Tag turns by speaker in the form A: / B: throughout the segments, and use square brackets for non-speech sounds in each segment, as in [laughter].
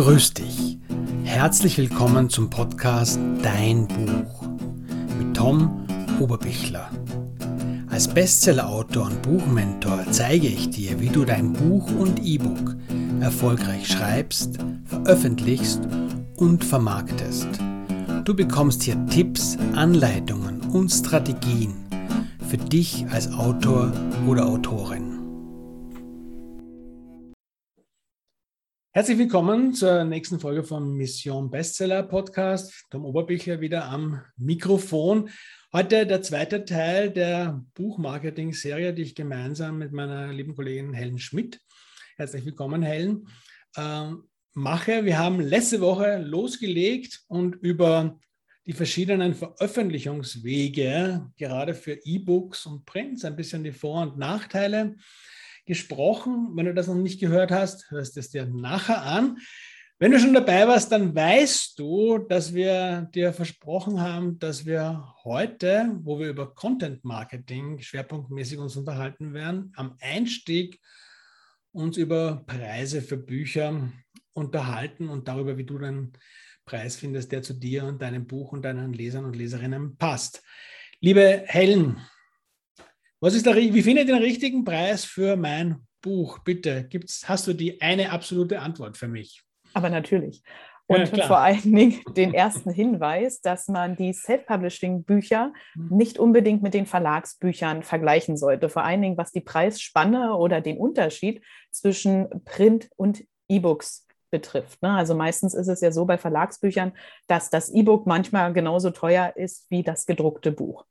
A: Grüß dich. Herzlich willkommen zum Podcast Dein Buch mit Tom Oberbichler. Als Bestsellerautor und Buchmentor zeige ich dir, wie du dein Buch und E-Book erfolgreich schreibst, veröffentlichst und vermarktest. Du bekommst hier Tipps, Anleitungen und Strategien für dich als Autor oder Autorin. Herzlich willkommen zur nächsten Folge vom Mission Bestseller Podcast. Tom Oberbichler wieder am Mikrofon. Heute der zweite Teil der Buchmarketing-Serie, die ich gemeinsam mit meiner lieben Kollegin Helen Schmidt, herzlich willkommen Helen, äh, mache. Wir haben letzte Woche losgelegt und über die verschiedenen Veröffentlichungswege, gerade für E-Books und Prints, ein bisschen die Vor- und Nachteile gesprochen. Wenn du das noch nicht gehört hast, hörst es dir nachher an. Wenn du schon dabei warst, dann weißt du, dass wir dir versprochen haben, dass wir heute, wo wir über Content Marketing schwerpunktmäßig uns unterhalten werden, am Einstieg uns über Preise für Bücher unterhalten und darüber, wie du den Preis findest, der zu dir und deinem Buch und deinen Lesern und Leserinnen passt. Liebe Helen, was ist der, wie finde ich den richtigen Preis für mein Buch? Bitte, gibt's, hast du die eine absolute Antwort für mich?
B: Aber natürlich. Und ja, vor allen Dingen den ersten Hinweis, dass man die Self-Publishing-Bücher mhm. nicht unbedingt mit den Verlagsbüchern vergleichen sollte. Vor allen Dingen, was die Preisspanne oder den Unterschied zwischen Print und E-Books betrifft. Ne? Also meistens ist es ja so bei Verlagsbüchern, dass das E-Book manchmal genauso teuer ist wie das gedruckte Buch.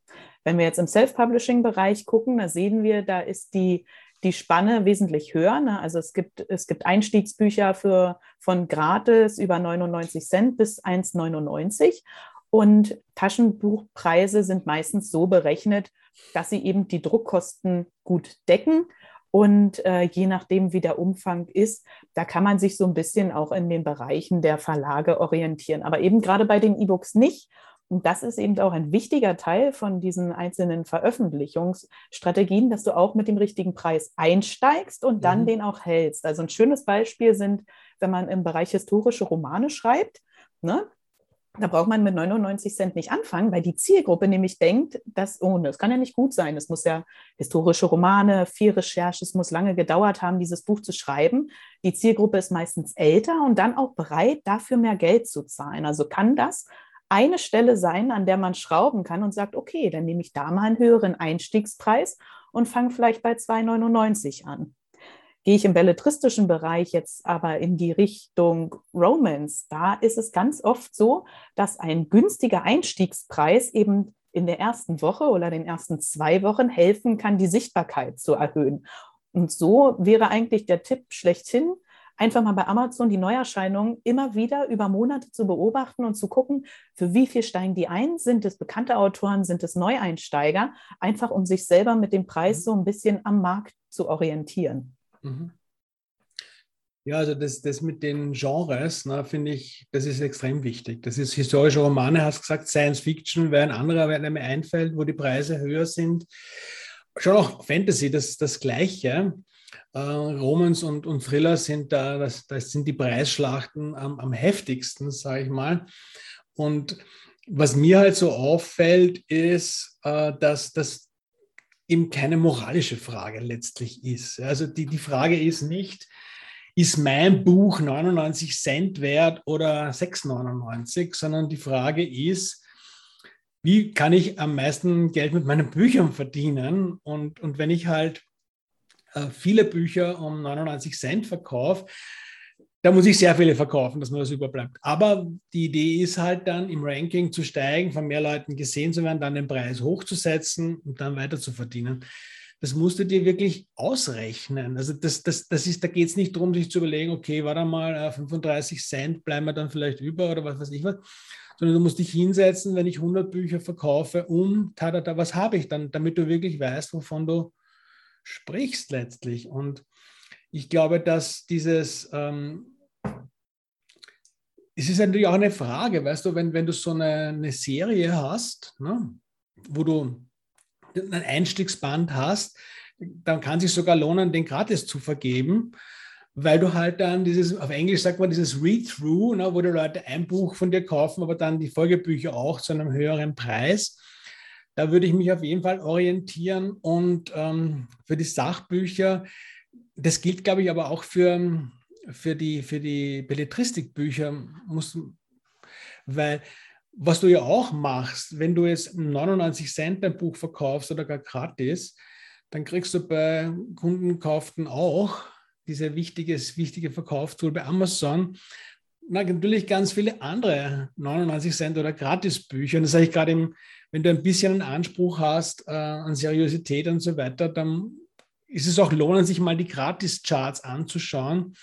B: Wenn wir jetzt im Self-Publishing-Bereich gucken, da sehen wir, da ist die, die Spanne wesentlich höher. Ne? Also es gibt, es gibt Einstiegsbücher für, von gratis über 99 Cent bis 1,99 und Taschenbuchpreise sind meistens so berechnet, dass sie eben die Druckkosten gut decken. Und äh, je nachdem, wie der Umfang ist, da kann man sich so ein bisschen auch in den Bereichen der Verlage orientieren. Aber eben gerade bei den E-Books nicht. Und das ist eben auch ein wichtiger Teil von diesen einzelnen Veröffentlichungsstrategien, dass du auch mit dem richtigen Preis einsteigst und dann mhm. den auch hältst. Also ein schönes Beispiel sind, wenn man im Bereich historische Romane schreibt, ne? Da braucht man mit 99 Cent nicht anfangen, weil die Zielgruppe nämlich denkt, dass, oh, das kann ja nicht gut sein. Es muss ja historische Romane, viel Recherche, es muss lange gedauert haben, dieses Buch zu schreiben. Die Zielgruppe ist meistens älter und dann auch bereit, dafür mehr Geld zu zahlen. Also kann das eine Stelle sein, an der man schrauben kann und sagt, okay, dann nehme ich da mal einen höheren Einstiegspreis und fange vielleicht bei 2,99 an. Gehe ich im belletristischen Bereich jetzt aber in die Richtung Romance, da ist es ganz oft so, dass ein günstiger Einstiegspreis eben in der ersten Woche oder den ersten zwei Wochen helfen kann, die Sichtbarkeit zu erhöhen. Und so wäre eigentlich der Tipp schlechthin, einfach mal bei Amazon die Neuerscheinungen immer wieder über Monate zu beobachten und zu gucken, für wie viel steigen die ein? Sind es bekannte Autoren, sind es Neueinsteiger? Einfach um sich selber mit dem Preis mhm. so ein bisschen am Markt zu orientieren. Mhm.
A: Ja, also das, das mit den Genres, finde ich, das ist extrem wichtig. Das ist historische Romane, hast gesagt, Science Fiction wäre ein anderer, der mir einfällt, wo die Preise höher sind. Schon auch Fantasy, das das Gleiche. Äh, Romans und, und Thriller sind da, das, das sind die Preisschlachten am, am heftigsten, sage ich mal. Und was mir halt so auffällt, ist, äh, dass das eben keine moralische Frage letztlich ist. Also die, die Frage ist nicht, ist mein Buch 99 Cent wert oder 6,99, sondern die Frage ist, wie kann ich am meisten Geld mit meinen Büchern verdienen? Und, und wenn ich halt äh, viele Bücher um 99 Cent verkaufe, da muss ich sehr viele verkaufen, dass mir das überbleibt. Aber die Idee ist halt dann im Ranking zu steigen, von mehr Leuten gesehen zu werden, dann den Preis hochzusetzen und dann weiter zu verdienen. Das musst du dir wirklich ausrechnen. Also das, das, das ist, da geht es nicht darum, sich zu überlegen, okay, warte mal, 35 äh, Cent bleiben wir dann vielleicht über oder was weiß ich was, sondern du musst dich hinsetzen, wenn ich 100 Bücher verkaufe, um, tada, was habe ich dann, damit du wirklich weißt, wovon du sprichst letztlich. Und ich glaube, dass dieses, ähm, es ist natürlich auch eine Frage, weißt du, wenn, wenn du so eine, eine Serie hast, ne, wo du ein Einstiegsband hast, dann kann es sich sogar lohnen, den gratis zu vergeben. weil du halt dann dieses, auf Englisch sagt man dieses Read-Through, ne, wo die Leute ein Buch von dir kaufen, aber dann die Folgebücher auch zu einem höheren Preis. Da würde ich mich auf jeden Fall orientieren. Und ähm, für die Sachbücher, das gilt, glaube ich, aber auch für, für die, für die Belletristikbücher, weil was du ja auch machst, wenn du jetzt 99 Cent ein Buch verkaufst oder gar gratis, dann kriegst du bei Kundenkauften auch diese wichtiges, wichtige Verkaufstool bei Amazon. Na, natürlich ganz viele andere 99 Cent oder Gratisbücher. Und das sage ich gerade, wenn du ein bisschen einen Anspruch hast äh, an Seriosität und so weiter, dann ist es auch lohnend, sich mal die Gratis-Charts anzuschauen,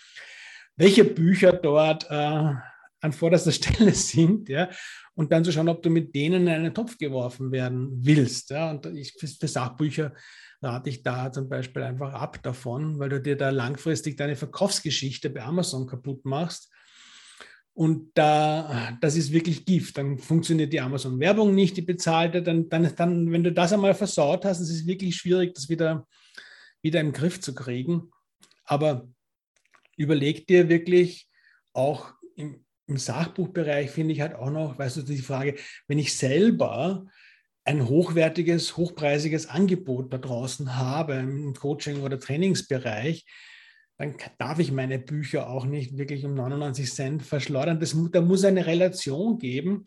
A: welche Bücher dort äh, an vorderster [laughs] Stelle sind, ja, und dann zu schauen, ob du mit denen in einen Topf geworfen werden willst. Ja. Und ich, für, Sachbücher rate ich da zum Beispiel einfach ab davon, weil du dir da langfristig deine Verkaufsgeschichte bei Amazon kaputt machst. Und da, das ist wirklich Gift. Dann funktioniert die Amazon-Werbung nicht, die bezahlte. Dann, dann, dann, wenn du das einmal versaut hast, ist es wirklich schwierig, das wieder, wieder im Griff zu kriegen. Aber überleg dir wirklich auch im, im Sachbuchbereich, finde ich halt auch noch, weißt du, die Frage, wenn ich selber ein hochwertiges, hochpreisiges Angebot da draußen habe im Coaching- oder Trainingsbereich, dann darf ich meine Bücher auch nicht wirklich um 99 Cent verschleudern. Das, da muss eine Relation geben.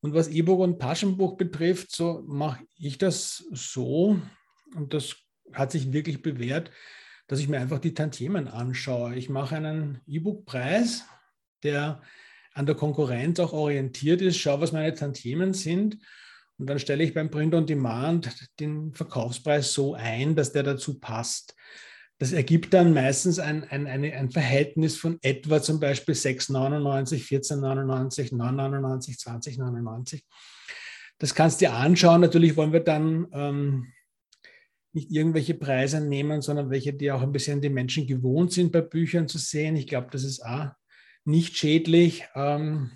A: Und was E-Book und Taschenbuch betrifft, so mache ich das so, und das hat sich wirklich bewährt, dass ich mir einfach die Tantiemen anschaue. Ich mache einen E-Book-Preis, der an der Konkurrenz auch orientiert ist, schaue, was meine Tantiemen sind und dann stelle ich beim Print on Demand den Verkaufspreis so ein, dass der dazu passt. Das ergibt dann meistens ein, ein, eine, ein Verhältnis von etwa zum Beispiel 6,99, 14,99, 9,99, 20,99. Das kannst du dir anschauen. Natürlich wollen wir dann ähm, nicht irgendwelche Preise nehmen, sondern welche, die auch ein bisschen die Menschen gewohnt sind, bei Büchern zu sehen. Ich glaube, das ist auch nicht schädlich. Ähm,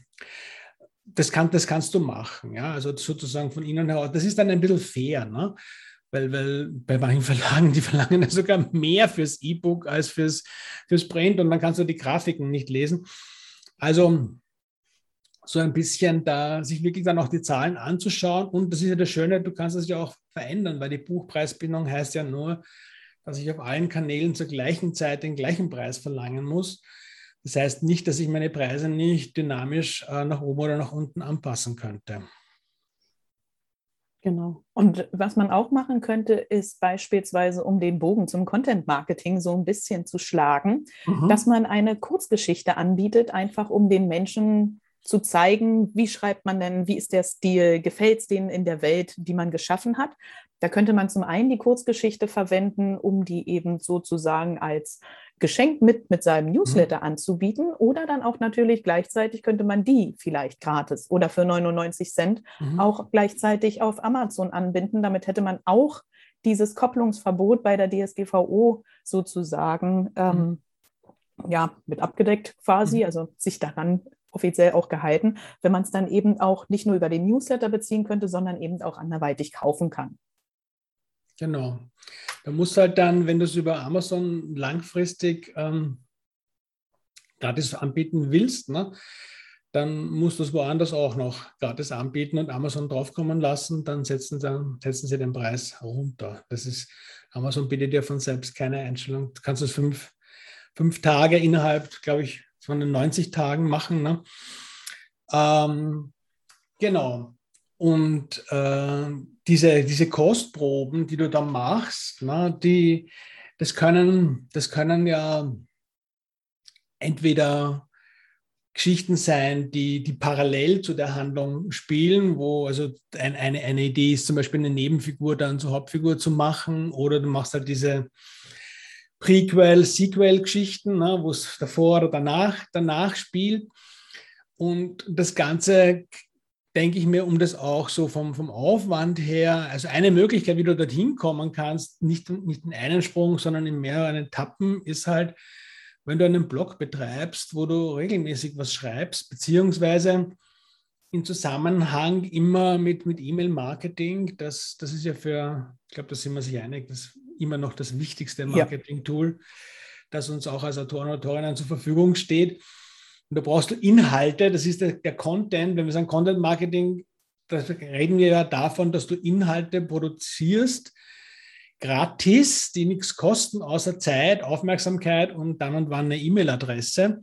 A: das, kann, das kannst du machen, ja, also sozusagen von innen heraus. Das ist dann ein bisschen fair, ne? Weil, weil bei manchen Verlagen, die verlangen ja sogar mehr fürs E-Book als fürs, fürs Print und dann kannst du die Grafiken nicht lesen. Also so ein bisschen da sich wirklich dann auch die Zahlen anzuschauen. Und das ist ja das Schöne, du kannst es ja auch verändern, weil die Buchpreisbindung heißt ja nur, dass ich auf allen Kanälen zur gleichen Zeit den gleichen Preis verlangen muss. Das heißt nicht, dass ich meine Preise nicht dynamisch äh, nach oben oder nach unten anpassen könnte.
B: Genau. Und was man auch machen könnte, ist beispielsweise, um den Bogen zum Content Marketing so ein bisschen zu schlagen, mhm. dass man eine Kurzgeschichte anbietet, einfach um den Menschen zu zeigen, wie schreibt man denn, wie ist der Stil, gefällt es denen in der Welt, die man geschaffen hat. Da könnte man zum einen die Kurzgeschichte verwenden, um die eben sozusagen als Geschenk mit, mit seinem mhm. Newsletter mhm. anzubieten oder dann auch natürlich gleichzeitig könnte man die vielleicht gratis oder für 99 Cent mhm. auch gleichzeitig auf Amazon anbinden. Damit hätte man auch dieses Kopplungsverbot bei der DSGVO sozusagen ähm, mhm. ja, mit abgedeckt quasi, mhm. also sich daran offiziell auch gehalten, wenn man es dann eben auch nicht nur über den Newsletter beziehen könnte, sondern eben auch anderweitig kaufen kann.
A: Genau. Da musst du halt dann, wenn du es über Amazon langfristig ähm, gratis anbieten willst, ne, dann musst du es woanders auch noch gratis anbieten und Amazon draufkommen lassen, dann setzen, dann setzen sie den Preis runter. Das ist, Amazon bietet dir von selbst keine Einstellung. Du kannst es fünf, fünf Tage innerhalb, glaube ich, von den 90 Tagen machen. Ne? Ähm, genau. Und äh, diese, diese Kostproben, die du da machst, ne, die, das, können, das können ja entweder Geschichten sein, die, die parallel zu der Handlung spielen, wo also ein, eine, eine Idee ist, zum Beispiel eine Nebenfigur dann zur Hauptfigur zu machen, oder du machst halt diese Prequel, Sequel-Geschichten, ne, wo es davor oder danach, danach spielt. Und das Ganze denke ich mir, um das auch so vom, vom Aufwand her, also eine Möglichkeit, wie du dorthin kommen kannst, nicht, nicht in einen Sprung, sondern in mehreren Etappen, ist halt, wenn du einen Blog betreibst, wo du regelmäßig was schreibst, beziehungsweise in Zusammenhang immer mit, mit E-Mail-Marketing, das, das ist ja für, ich glaube, da sind wir sich einig, das immer noch das wichtigste Marketing-Tool. Das uns auch als Autoren und Autorinnen zur Verfügung steht. Und da brauchst du Inhalte, das ist der, der Content. Wenn wir sagen Content Marketing, da reden wir ja davon, dass du Inhalte produzierst, gratis, die nichts kosten, außer Zeit, Aufmerksamkeit und dann und wann eine E-Mail-Adresse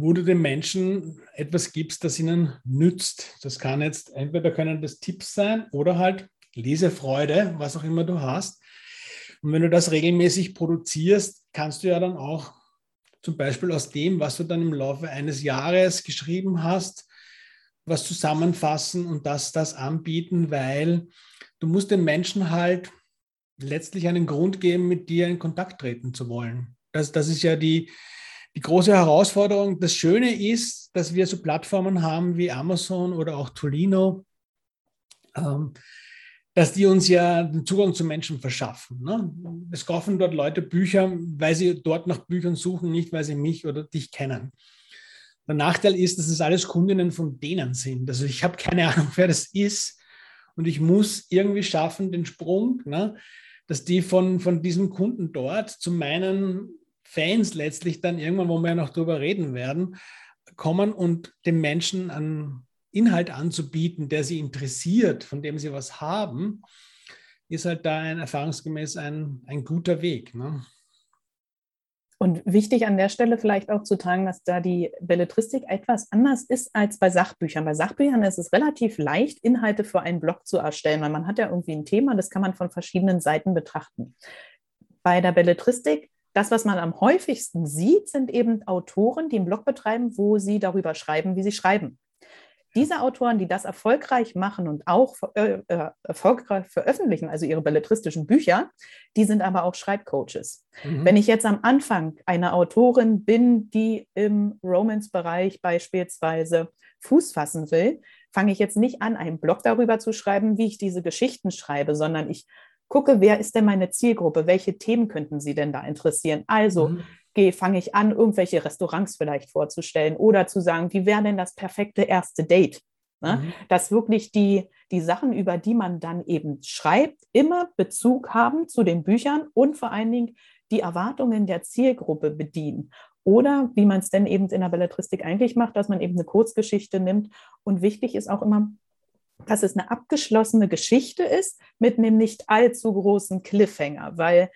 A: wo du den Menschen etwas gibst, das ihnen nützt. Das kann jetzt, entweder können das Tipps sein oder halt Lesefreude, was auch immer du hast. Und wenn du das regelmäßig produzierst, kannst du ja dann auch zum Beispiel aus dem, was du dann im Laufe eines Jahres geschrieben hast, was zusammenfassen und das, das anbieten, weil du musst den Menschen halt letztlich einen Grund geben, mit dir in Kontakt treten zu wollen. Das, das ist ja die, die große Herausforderung, das Schöne ist, dass wir so Plattformen haben wie Amazon oder auch Tolino, ähm, dass die uns ja den Zugang zu Menschen verschaffen. Ne? Es kaufen dort Leute Bücher, weil sie dort nach Büchern suchen, nicht weil sie mich oder dich kennen. Der Nachteil ist, dass es alles Kundinnen von denen sind. Also ich habe keine Ahnung, wer das ist und ich muss irgendwie schaffen, den Sprung, ne? dass die von, von diesem Kunden dort zu meinen Fans letztlich dann irgendwann, wo wir ja noch drüber reden werden, kommen und den Menschen einen Inhalt anzubieten, der sie interessiert, von dem sie was haben, ist halt da ein erfahrungsgemäß ein, ein guter Weg. Ne?
B: Und wichtig an der Stelle vielleicht auch zu tragen, dass da die Belletristik etwas anders ist als bei Sachbüchern. Bei Sachbüchern ist es relativ leicht, Inhalte für einen Blog zu erstellen, weil man hat ja irgendwie ein Thema, das kann man von verschiedenen Seiten betrachten. Bei der Belletristik das, was man am häufigsten sieht, sind eben Autoren, die einen Blog betreiben, wo sie darüber schreiben, wie sie schreiben. Diese Autoren, die das erfolgreich machen und auch äh, äh, erfolgreich veröffentlichen, also ihre belletristischen Bücher, die sind aber auch Schreibcoaches. Mhm. Wenn ich jetzt am Anfang eine Autorin bin, die im Romance-Bereich beispielsweise Fuß fassen will, fange ich jetzt nicht an, einen Blog darüber zu schreiben, wie ich diese Geschichten schreibe, sondern ich gucke, wer ist denn meine Zielgruppe? Welche Themen könnten sie denn da interessieren? Also mhm. Gehe, fange ich an, irgendwelche Restaurants vielleicht vorzustellen oder zu sagen, wie wäre denn das perfekte erste Date? Ne? Mhm. Dass wirklich die, die Sachen, über die man dann eben schreibt, immer Bezug haben zu den Büchern und vor allen Dingen die Erwartungen der Zielgruppe bedienen. Oder wie man es denn eben in der Belletristik eigentlich macht, dass man eben eine Kurzgeschichte nimmt. Und wichtig ist auch immer, dass es eine abgeschlossene Geschichte ist mit einem nicht allzu großen Cliffhanger, weil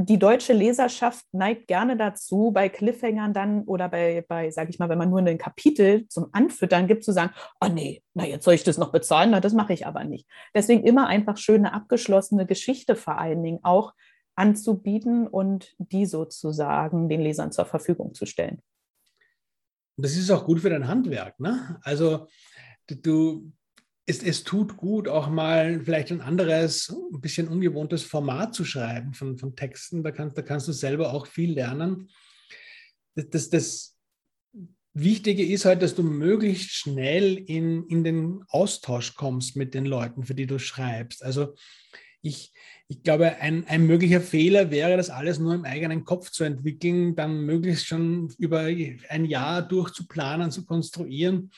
B: die deutsche Leserschaft neigt gerne dazu, bei Cliffhangern dann oder bei, bei sage ich mal, wenn man nur ein Kapitel zum Anfüttern gibt, zu sagen, oh nee, na jetzt soll ich das noch bezahlen, na das mache ich aber nicht. Deswegen immer einfach schöne abgeschlossene Geschichte vor allen Dingen auch anzubieten und die sozusagen den Lesern zur Verfügung zu stellen.
A: Das ist auch gut für dein Handwerk. Ne? Also du, es, es tut gut, auch mal vielleicht ein anderes, ein bisschen ungewohntes Format zu schreiben von, von Texten. Da kannst, da kannst du selber auch viel lernen. Das, das, das Wichtige ist halt, dass du möglichst schnell in, in den Austausch kommst mit den Leuten, für die du schreibst. Also ich, ich glaube, ein, ein möglicher Fehler wäre, das alles nur im eigenen Kopf zu entwickeln, dann möglichst schon über ein Jahr durchzuplanen, zu konstruieren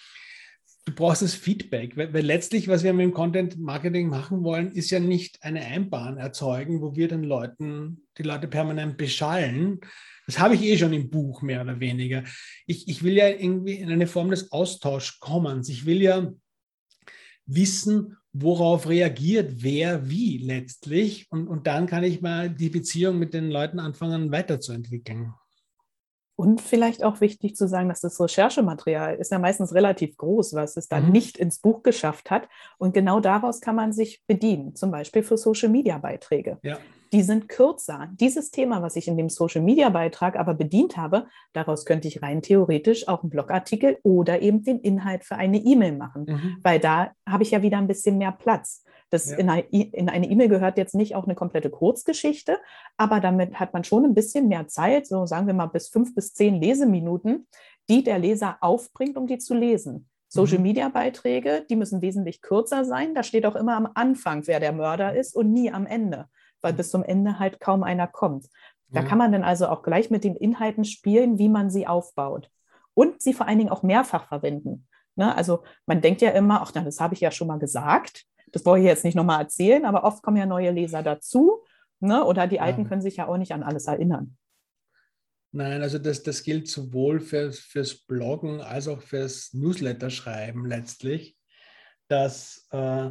A: du brauchst das Feedback, weil, weil, letztlich, was wir mit dem Content Marketing machen wollen, ist ja nicht eine Einbahn erzeugen, wo wir den Leuten, die Leute permanent beschallen. Das habe ich eh schon im Buch mehr oder weniger. Ich, ich will ja irgendwie in eine Form des Austauschs kommen. Ich will ja wissen, worauf reagiert wer wie letztlich. Und, und dann kann ich mal die Beziehung mit den Leuten anfangen weiterzuentwickeln.
B: Und vielleicht auch wichtig zu sagen, dass das Recherchematerial ist ja meistens relativ groß, was es dann mhm. nicht ins Buch geschafft hat. Und genau daraus kann man sich bedienen, zum Beispiel für Social-Media-Beiträge. Ja. Die sind kürzer. Dieses Thema, was ich in dem Social-Media-Beitrag aber bedient habe, daraus könnte ich rein theoretisch auch einen Blogartikel oder eben den Inhalt für eine E-Mail machen, mhm. weil da habe ich ja wieder ein bisschen mehr Platz. Das ja. in, eine E-Mail gehört jetzt nicht auch eine komplette Kurzgeschichte, aber damit hat man schon ein bisschen mehr Zeit, so sagen wir mal bis fünf bis zehn Leseminuten, die der Leser aufbringt, um die zu lesen. Social-Media-Beiträge, mhm. die müssen wesentlich kürzer sein. Da steht auch immer am Anfang, wer der Mörder ist und nie am Ende, weil bis zum Ende halt kaum einer kommt. Da kann man dann also auch gleich mit den Inhalten spielen, wie man sie aufbaut. Und sie vor allen Dingen auch mehrfach verwenden. Ne? Also man denkt ja immer, ach, das habe ich ja schon mal gesagt. Das brauche ich jetzt nicht nochmal erzählen, aber oft kommen ja neue Leser dazu. Ne? Oder die Alten ja. können sich ja auch nicht an alles erinnern.
A: Nein, also das, das gilt sowohl für, fürs Bloggen als auch fürs Newsletter-Schreiben letztlich, dass äh,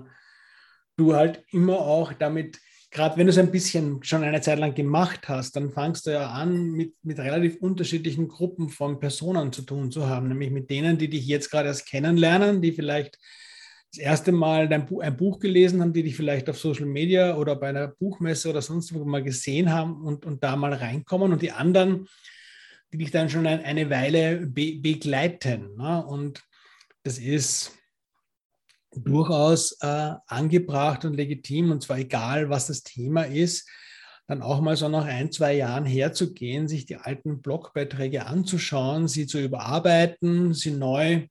A: du halt immer auch damit, gerade wenn du es ein bisschen schon eine Zeit lang gemacht hast, dann fangst du ja an, mit, mit relativ unterschiedlichen Gruppen von Personen zu tun zu haben, nämlich mit denen, die dich jetzt gerade erst kennenlernen, die vielleicht das erste Mal dein ein Buch gelesen haben, die dich vielleicht auf Social Media oder bei einer Buchmesse oder sonst wo mal gesehen haben und, und da mal reinkommen und die anderen, die dich dann schon ein, eine Weile be begleiten. Ne? Und das ist durchaus äh, angebracht und legitim und zwar egal, was das Thema ist, dann auch mal so nach ein, zwei Jahren herzugehen, sich die alten Blogbeiträge anzuschauen, sie zu überarbeiten, sie neu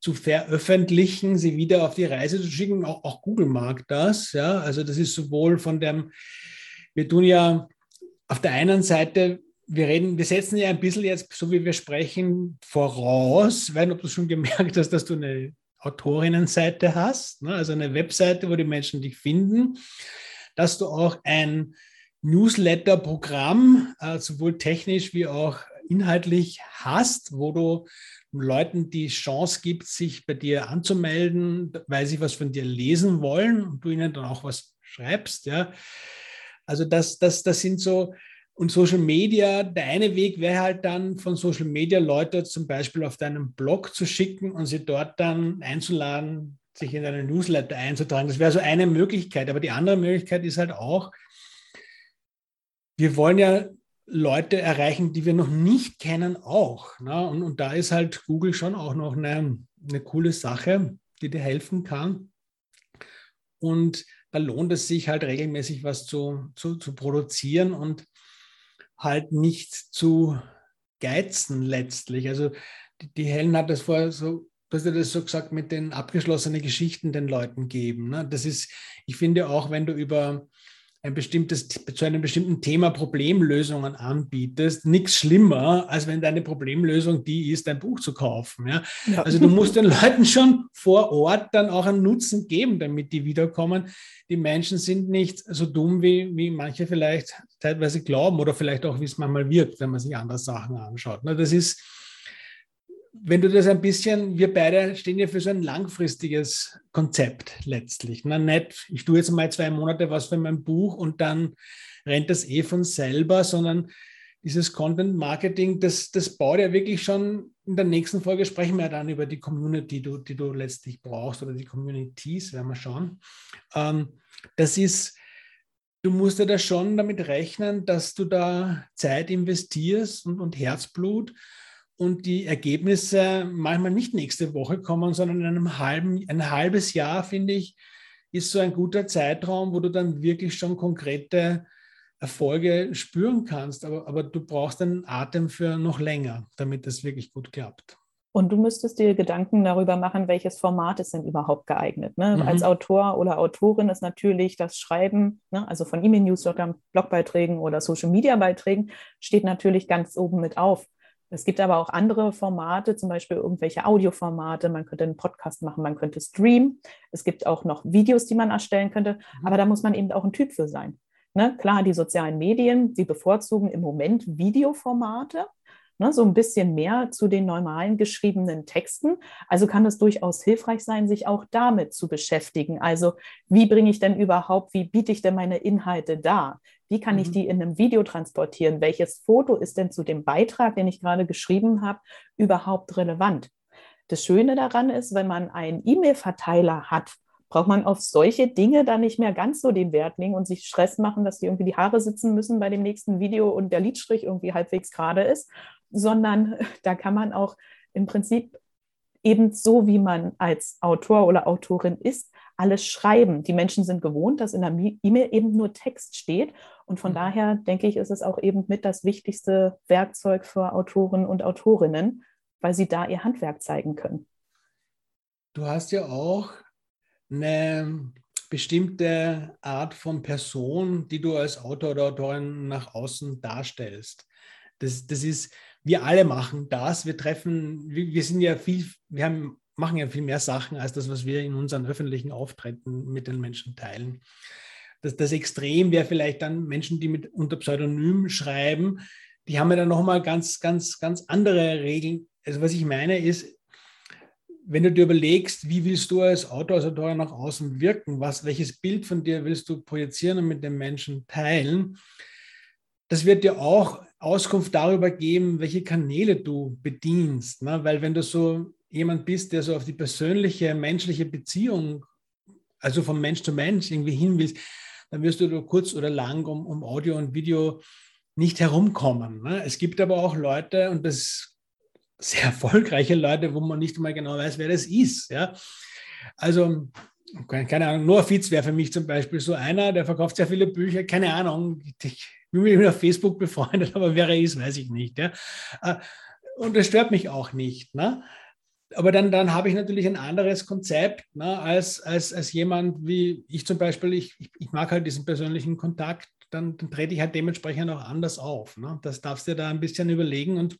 A: zu veröffentlichen, sie wieder auf die Reise zu schicken. Auch, auch Google mag das. Ja? Also das ist sowohl von dem, wir tun ja auf der einen Seite, wir reden, wir setzen ja ein bisschen jetzt, so wie wir sprechen, voraus, weil ob du schon gemerkt hast, dass du eine Autorinnenseite hast, ne? also eine Webseite, wo die Menschen dich finden, dass du auch ein Newsletter-Programm, äh, sowohl technisch wie auch inhaltlich hast, wo du Leuten die Chance gibt, sich bei dir anzumelden, weil sie was von dir lesen wollen und du ihnen dann auch was schreibst. Ja. Also das, das, das sind so, und Social Media, der eine Weg wäre halt dann von Social Media Leute zum Beispiel auf deinen Blog zu schicken und sie dort dann einzuladen, sich in deinen Newsletter einzutragen. Das wäre so eine Möglichkeit. Aber die andere Möglichkeit ist halt auch, wir wollen ja Leute erreichen, die wir noch nicht kennen, auch. Ne? Und, und da ist halt Google schon auch noch eine, eine coole Sache, die dir helfen kann. Und da lohnt es sich halt regelmäßig was zu, zu, zu produzieren und halt nicht zu geizen letztlich. Also die, die Helen hat das vorher so, du hast ja das so gesagt, mit den abgeschlossenen Geschichten den Leuten geben. Ne? Das ist, ich finde auch, wenn du über ein bestimmtes, zu einem bestimmten Thema Problemlösungen anbietest, nichts schlimmer, als wenn deine Problemlösung die ist, ein Buch zu kaufen. Ja? ja? Also du musst den Leuten schon vor Ort dann auch einen Nutzen geben, damit die wiederkommen. Die Menschen sind nicht so dumm, wie, wie manche vielleicht teilweise glauben oder vielleicht auch, wie es manchmal wirkt, wenn man sich andere Sachen anschaut. Das ist, wenn du das ein bisschen, wir beide stehen ja für so ein langfristiges Konzept letztlich. Na, nicht, ich tue jetzt mal zwei Monate was für mein Buch und dann rennt das eh von selber, sondern dieses Content Marketing, das, das baut ja wirklich schon. In der nächsten Folge sprechen wir dann über die Community, die du, die du letztlich brauchst oder die Communities, werden wir schauen. Ähm, das ist, du musst ja da schon damit rechnen, dass du da Zeit investierst und, und Herzblut und die Ergebnisse manchmal nicht nächste Woche kommen, sondern in einem halben, ein halbes Jahr, finde ich, ist so ein guter Zeitraum, wo du dann wirklich schon konkrete Erfolge spüren kannst. Aber, aber du brauchst einen Atem für noch länger, damit das wirklich gut klappt.
B: Und du müsstest dir Gedanken darüber machen, welches Format ist denn überhaupt geeignet. Ne? Mhm. Als Autor oder Autorin ist natürlich das Schreiben, ne, also von E-Mail-Newslettern, Blogbeiträgen oder Social-Media-Beiträgen, steht natürlich ganz oben mit auf. Es gibt aber auch andere Formate, zum Beispiel irgendwelche Audioformate. Man könnte einen Podcast machen, man könnte streamen. Es gibt auch noch Videos, die man erstellen könnte. Mhm. Aber da muss man eben auch ein Typ für sein. Ne? Klar, die sozialen Medien, die bevorzugen im Moment Videoformate ne, so ein bisschen mehr zu den normalen geschriebenen Texten. Also kann es durchaus hilfreich sein, sich auch damit zu beschäftigen. Also wie bringe ich denn überhaupt, wie biete ich denn meine Inhalte dar? Wie kann mhm. ich die in einem Video transportieren? Welches Foto ist denn zu dem Beitrag, den ich gerade geschrieben habe, überhaupt relevant? Das Schöne daran ist, wenn man einen E-Mail-Verteiler hat, braucht man auf solche Dinge dann nicht mehr ganz so den Wert legen und sich Stress machen, dass die irgendwie die Haare sitzen müssen bei dem nächsten Video und der Lidstrich irgendwie halbwegs gerade ist, sondern [laughs] da kann man auch im Prinzip eben so, wie man als Autor oder Autorin ist, alles schreiben. Die Menschen sind gewohnt, dass in der E-Mail eben nur Text steht. Und von mhm. daher denke ich, ist es auch eben mit das wichtigste Werkzeug für Autoren und Autorinnen, weil sie da ihr Handwerk zeigen können.
A: Du hast ja auch eine bestimmte Art von Person, die du als Autor oder Autorin nach außen darstellst. Das, das ist, wir alle machen das. Wir treffen, wir, wir sind ja viel, wir haben, machen ja viel mehr Sachen als das, was wir in unseren öffentlichen Auftritten mit den Menschen teilen. Das, das Extrem wäre vielleicht dann Menschen, die mit unter Pseudonym schreiben, die haben ja dann nochmal ganz, ganz, ganz andere Regeln. Also was ich meine ist, wenn du dir überlegst, wie willst du als Autor, als Autorin nach außen wirken, was, welches Bild von dir willst du projizieren und mit den Menschen teilen, das wird dir auch Auskunft darüber geben, welche Kanäle du bedienst. Ne? Weil wenn du so jemand bist, der so auf die persönliche, menschliche Beziehung, also von Mensch zu Mensch irgendwie hin willst, dann wirst du kurz oder lang um, um Audio und Video nicht herumkommen. Ne? Es gibt aber auch Leute, und das sehr erfolgreiche Leute, wo man nicht mal genau weiß, wer das ist. Ja? Also, keine Ahnung, Noah Fitz wäre für mich zum Beispiel so einer, der verkauft sehr viele Bücher, keine Ahnung, ich bin mit ihm auf Facebook befreundet, [laughs] aber wer er ist, weiß ich nicht. Ja? Äh, und das stört mich auch nicht. Ne? Aber dann, dann habe ich natürlich ein anderes Konzept ne, als, als, als jemand wie ich zum Beispiel. Ich, ich, ich mag halt diesen persönlichen Kontakt, dann, dann trete ich halt dementsprechend auch anders auf. Ne? Das darfst du dir da ein bisschen überlegen und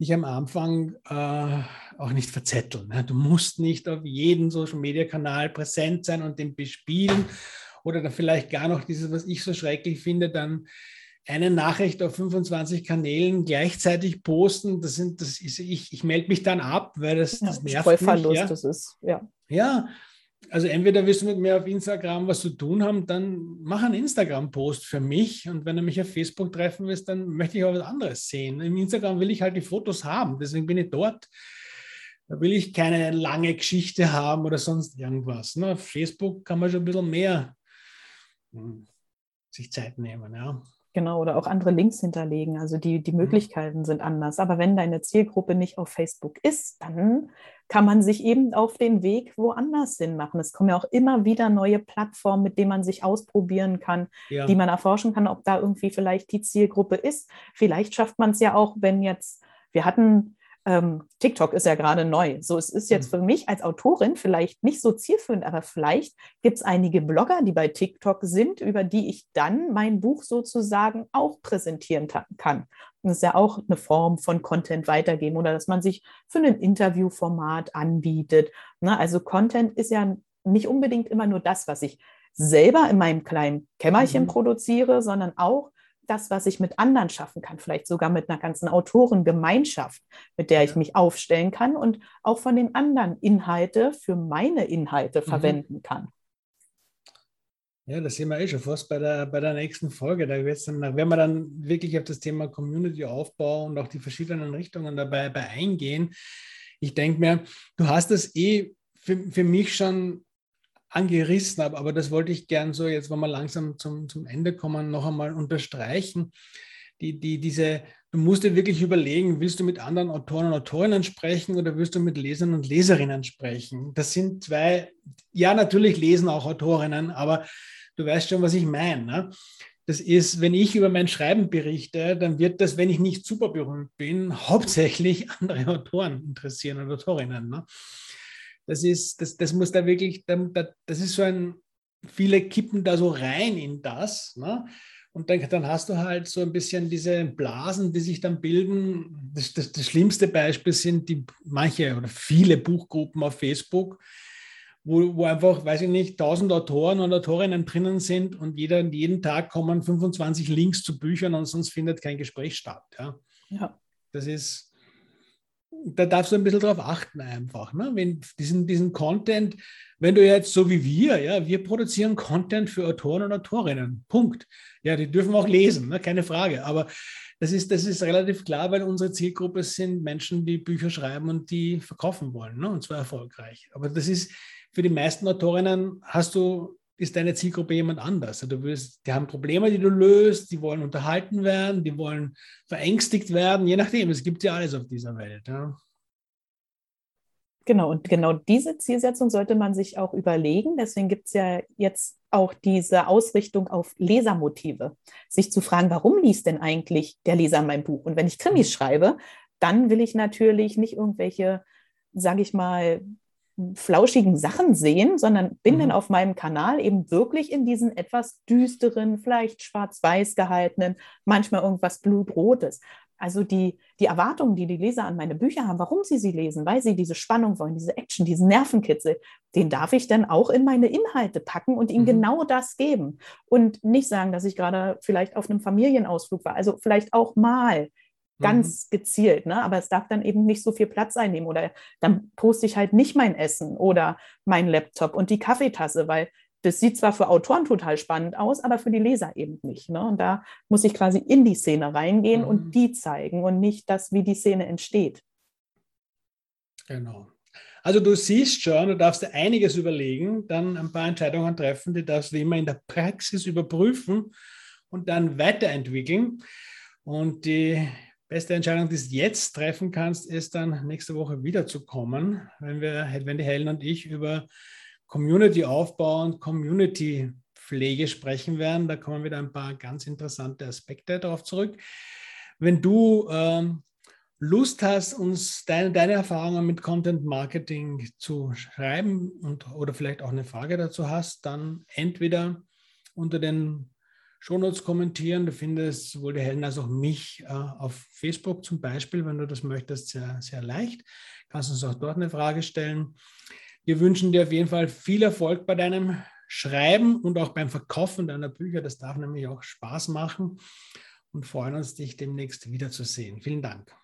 A: dich am Anfang äh, auch nicht verzetteln. Ne? Du musst nicht auf jeden Social-Media-Kanal präsent sein und den bespielen oder dann vielleicht gar noch dieses, was ich so schrecklich finde, dann eine Nachricht auf 25 Kanälen gleichzeitig posten, das sind, das ist, ich, ich melde mich dann ab, weil das, ja, das nervt mich. Ja.
B: das ist, ja.
A: Ja, also entweder willst du mit mir auf Instagram was zu tun haben, dann mach einen Instagram-Post für mich und wenn du mich auf Facebook treffen willst, dann möchte ich auch was anderes sehen. Im Instagram will ich halt die Fotos haben, deswegen bin ich dort. Da will ich keine lange Geschichte haben oder sonst irgendwas. Ne? Auf Facebook kann man schon ein bisschen mehr hm, sich Zeit nehmen, ja.
B: Genau, oder auch andere Links hinterlegen. Also die, die mhm. Möglichkeiten sind anders. Aber wenn deine Zielgruppe nicht auf Facebook ist, dann kann man sich eben auf den Weg woanders hin machen. Es kommen ja auch immer wieder neue Plattformen, mit denen man sich ausprobieren kann, ja. die man erforschen kann, ob da irgendwie vielleicht die Zielgruppe ist. Vielleicht schafft man es ja auch, wenn jetzt, wir hatten ähm, TikTok ist ja gerade neu. So, es ist jetzt mhm. für mich als Autorin vielleicht nicht so zielführend, aber vielleicht gibt es einige Blogger, die bei TikTok sind, über die ich dann mein Buch sozusagen auch präsentieren kann. das ist ja auch eine Form von Content weitergeben oder dass man sich für ein Interviewformat anbietet. Ne? Also Content ist ja nicht unbedingt immer nur das, was ich selber in meinem kleinen Kämmerchen mhm. produziere, sondern auch das, was ich mit anderen schaffen kann, vielleicht sogar mit einer ganzen Autorengemeinschaft, mit der ich mich aufstellen kann und auch von den anderen Inhalte für meine Inhalte mhm. verwenden kann.
A: Ja, das sehen wir eh schon fast bei der, bei der nächsten Folge. Da, dann, da werden wir dann wirklich auf das Thema Community-Aufbau und auch die verschiedenen Richtungen dabei eingehen. Ich denke mir, du hast das eh für, für mich schon angerissen habe, aber das wollte ich gern so, jetzt wenn wir langsam zum, zum Ende kommen, noch einmal unterstreichen. Die, die, diese, du musst dir wirklich überlegen, willst du mit anderen Autoren und Autorinnen sprechen oder willst du mit Lesern und Leserinnen sprechen? Das sind zwei, ja, natürlich lesen auch Autorinnen, aber du weißt schon, was ich meine. Ne? Das ist, wenn ich über mein Schreiben berichte, dann wird das, wenn ich nicht super berühmt bin, hauptsächlich [laughs] andere Autoren interessieren und Autorinnen. Ne? Das ist, das, das muss da wirklich, das ist so ein, viele kippen da so rein in das. Ne? Und dann, dann hast du halt so ein bisschen diese Blasen, die sich dann bilden. Das, das, das schlimmste Beispiel sind die manche oder viele Buchgruppen auf Facebook, wo, wo einfach, weiß ich nicht, tausend Autoren und Autorinnen drinnen sind und jeder, jeden Tag kommen 25 Links zu Büchern und sonst findet kein Gespräch statt. Ja. ja. Das ist, da darfst du ein bisschen drauf achten einfach. Ne? Wenn diesen, diesen Content, wenn du jetzt so wie wir, ja, wir produzieren Content für Autoren und Autorinnen. Punkt. Ja, die dürfen auch lesen, ne? keine Frage. Aber das ist, das ist relativ klar, weil unsere Zielgruppe sind Menschen, die Bücher schreiben und die verkaufen wollen, ne? und zwar erfolgreich. Aber das ist für die meisten Autorinnen hast du ist deine Zielgruppe jemand anders. Also du willst, die haben Probleme, die du löst, die wollen unterhalten werden, die wollen verängstigt werden, je nachdem. Es gibt ja alles auf dieser Welt. Ja.
B: Genau, und genau diese Zielsetzung sollte man sich auch überlegen. Deswegen gibt es ja jetzt auch diese Ausrichtung auf Lesermotive. Sich zu fragen, warum liest denn eigentlich der Leser mein Buch? Und wenn ich Krimis mhm. schreibe, dann will ich natürlich nicht irgendwelche, sage ich mal, flauschigen Sachen sehen, sondern bin mhm. dann auf meinem Kanal eben wirklich in diesen etwas düsteren, vielleicht schwarz-weiß gehaltenen, manchmal irgendwas blutrotes. Also die, die Erwartungen, die die Leser an meine Bücher haben, warum sie sie lesen, weil sie diese Spannung wollen, diese Action, diesen Nervenkitzel, den darf ich dann auch in meine Inhalte packen und ihnen mhm. genau das geben. Und nicht sagen, dass ich gerade vielleicht auf einem Familienausflug war. Also vielleicht auch mal ganz mhm. gezielt, ne? aber es darf dann eben nicht so viel Platz einnehmen oder dann poste ich halt nicht mein Essen oder mein Laptop und die Kaffeetasse, weil das sieht zwar für Autoren total spannend aus, aber für die Leser eben nicht. Ne? Und da muss ich quasi in die Szene reingehen mhm. und die zeigen und nicht das, wie die Szene entsteht.
A: Genau. Also du siehst schon, du darfst dir einiges überlegen, dann ein paar Entscheidungen treffen, die darfst du immer in der Praxis überprüfen und dann weiterentwickeln. Und die beste Entscheidung, die du jetzt treffen kannst, ist dann nächste Woche wiederzukommen, wenn wir, wenn die Helen und ich über Community-Aufbau und Community-Pflege sprechen werden. Da kommen wieder ein paar ganz interessante Aspekte darauf zurück. Wenn du ähm, Lust hast, uns deine, deine Erfahrungen mit Content Marketing zu schreiben und, oder vielleicht auch eine Frage dazu hast, dann entweder unter den Shownotes kommentieren. Du findest sowohl die Helen als auch mich äh, auf Facebook zum Beispiel, wenn du das möchtest, sehr, sehr leicht. Kannst uns auch dort eine Frage stellen. Wir wünschen dir auf jeden Fall viel Erfolg bei deinem Schreiben und auch beim Verkaufen deiner Bücher. Das darf nämlich auch Spaß machen und freuen uns, dich demnächst wiederzusehen. Vielen Dank.